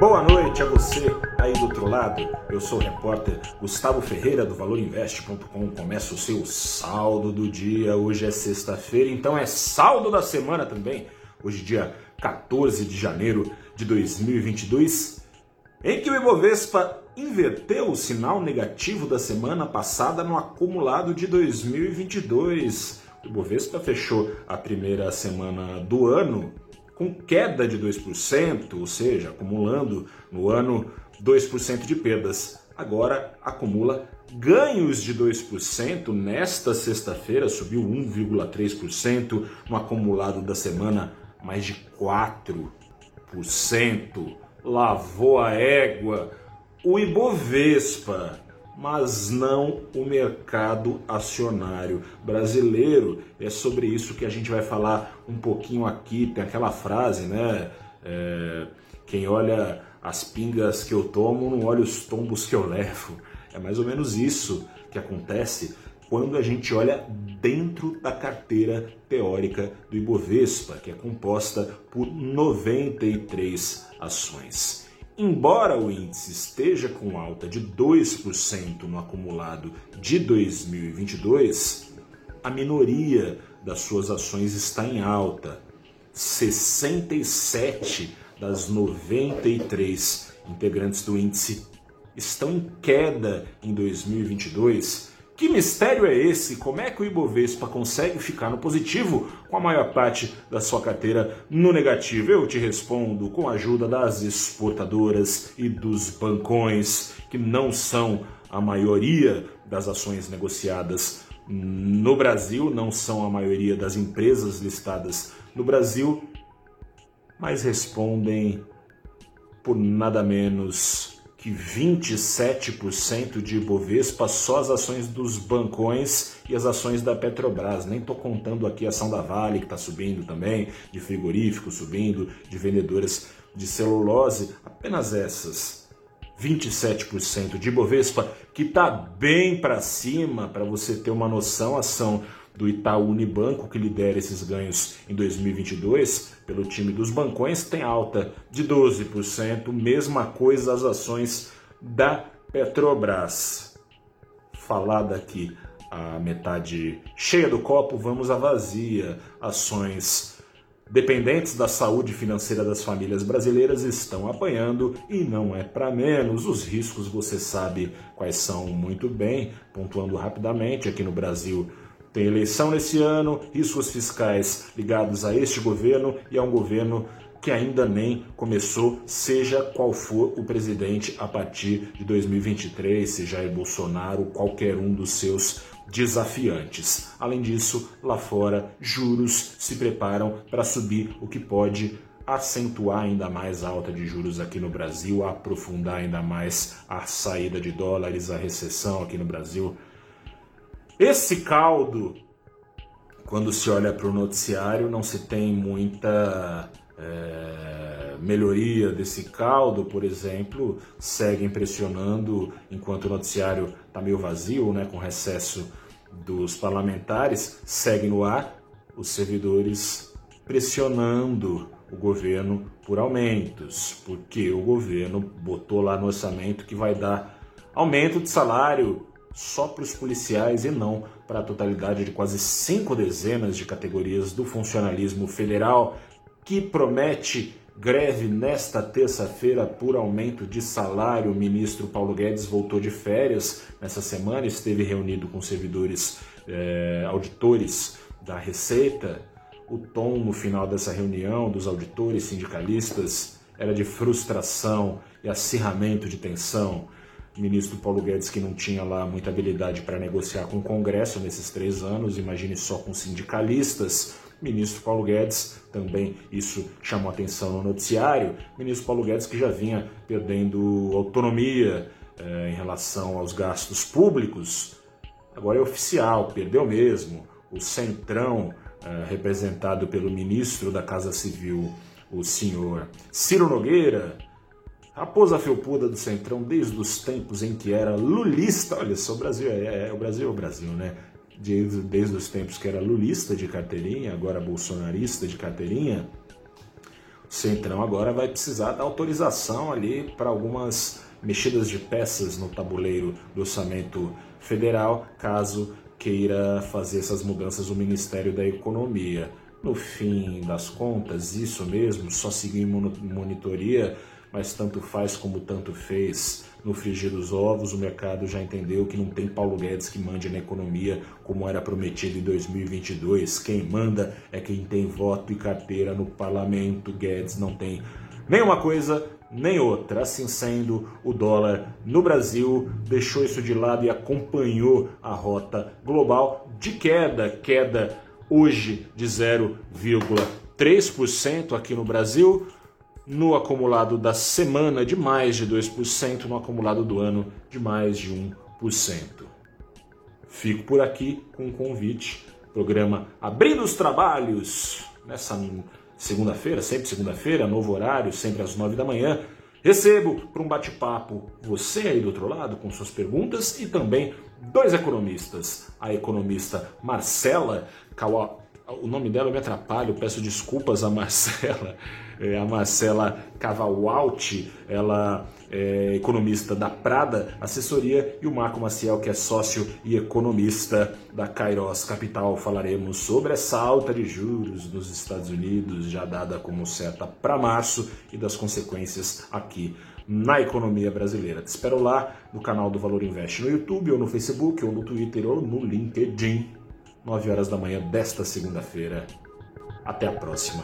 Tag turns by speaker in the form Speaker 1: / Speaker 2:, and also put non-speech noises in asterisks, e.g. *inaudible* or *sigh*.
Speaker 1: Boa noite a você aí do outro lado. Eu sou o repórter Gustavo Ferreira do ValorInvest.com. Começa o seu saldo do dia. Hoje é sexta-feira, então é saldo da semana também. Hoje, dia 14 de janeiro de 2022, em que o Ibovespa inverteu o sinal negativo da semana passada no acumulado de 2022. O Ibovespa fechou a primeira semana do ano com queda de 2%, ou seja, acumulando no ano 2% de perdas. Agora acumula ganhos de 2%. Nesta sexta-feira subiu 1,3%, no acumulado da semana mais de 4%. Lavou a égua. O Ibovespa mas não o mercado acionário brasileiro. É sobre isso que a gente vai falar um pouquinho aqui. Tem aquela frase, né? É, quem olha as pingas que eu tomo não olha os tombos que eu levo. É mais ou menos isso que acontece quando a gente olha dentro da carteira teórica do Ibovespa, que é composta por 93 ações. Embora o índice esteja com alta de 2% no acumulado de 2022, a minoria das suas ações está em alta. 67 das 93 integrantes do índice estão em queda em 2022 que mistério é esse? Como é que o Ibovespa consegue ficar no positivo com a maior parte da sua carteira no negativo? Eu te respondo com a ajuda das exportadoras e dos bancões, que não são a maioria das ações negociadas no Brasil, não são a maioria das empresas listadas no Brasil, mas respondem por nada menos que 27% de Ibovespa só as ações dos bancões e as ações da Petrobras. Nem estou contando aqui a ação da Vale, que está subindo também, de frigorífico subindo, de vendedoras de celulose, apenas essas. 27% de Ibovespa, que está bem para cima, para você ter uma noção, ação do Itaú Unibanco, que lidera esses ganhos em 2022, pelo time dos bancões, tem alta de 12%, mesma coisa as ações da Petrobras. Falada aqui a metade cheia do copo, vamos à vazia. Ações dependentes da saúde financeira das famílias brasileiras estão apanhando e não é para menos. Os riscos você sabe quais são muito bem, pontuando rapidamente aqui no Brasil tem eleição nesse ano, riscos fiscais ligados a este governo e a um governo que ainda nem começou, seja qual for o presidente a partir de 2023, seja Jair Bolsonaro, qualquer um dos seus desafiantes. Além disso, lá fora, juros se preparam para subir, o que pode acentuar ainda mais a alta de juros aqui no Brasil, aprofundar ainda mais a saída de dólares, a recessão aqui no Brasil. Esse caldo, quando se olha para o noticiário, não se tem muita é, melhoria desse caldo, por exemplo, segue impressionando enquanto o noticiário está meio vazio, né, com recesso dos parlamentares, segue no ar os servidores pressionando o governo por aumentos, porque o governo botou lá no orçamento que vai dar aumento de salário só para os policiais e não para a totalidade de quase cinco dezenas de categorias do funcionalismo federal, que promete greve nesta terça-feira por aumento de salário. O ministro Paulo Guedes voltou de férias nessa semana, esteve reunido com servidores eh, auditores da Receita. O tom no final dessa reunião dos auditores sindicalistas era de frustração e acirramento de tensão ministro Paulo Guedes, que não tinha lá muita habilidade para negociar com o Congresso nesses três anos, imagine só com sindicalistas. Ministro Paulo Guedes, também isso chamou atenção no noticiário. Ministro Paulo Guedes, que já vinha perdendo autonomia eh, em relação aos gastos públicos, agora é oficial, perdeu mesmo. O Centrão, eh, representado pelo ministro da Casa Civil, o senhor Ciro Nogueira, Raposa felpuda do Centrão desde os tempos em que era lulista. Olha só, o Brasil é, é o Brasil é o Brasil, né? Desde, desde os tempos que era lulista de carteirinha, agora bolsonarista de carteirinha. Centrão agora vai precisar da autorização ali para algumas mexidas de peças no tabuleiro do orçamento federal, caso queira fazer essas mudanças no Ministério da Economia. No fim das contas, isso mesmo, só seguir monitoria, mas tanto faz como tanto fez. No frigir dos ovos, o mercado já entendeu que não tem Paulo Guedes que mande na economia como era prometido em 2022. Quem manda é quem tem voto e carteira no parlamento. Guedes não tem nenhuma coisa nem outra. Assim sendo, o dólar no Brasil deixou isso de lado e acompanhou a rota global de queda, queda hoje de 0,3% aqui no Brasil, no acumulado da semana de mais de 2%, no acumulado do ano de mais de 1%. Fico por aqui com um convite, programa Abrindo os Trabalhos, nessa segunda-feira, sempre segunda-feira, novo horário, sempre às nove da manhã. Recebo para um bate-papo você aí do outro lado com suas perguntas e também dois economistas. A economista Marcela Kawa, o nome dela me atrapalha, peço desculpas a Marcela, *laughs* é, a Marcela Cavalwalt, ela é economista da Prada Assessoria, e o Marco Maciel, que é sócio e economista da Kairos Capital. Falaremos sobre essa alta de juros nos Estados Unidos, já dada como certa para março, e das consequências aqui na economia brasileira. Te espero lá no canal do Valor Invest no YouTube, ou no Facebook, ou no Twitter, ou no LinkedIn. 9 horas da manhã desta segunda-feira. Até a próxima.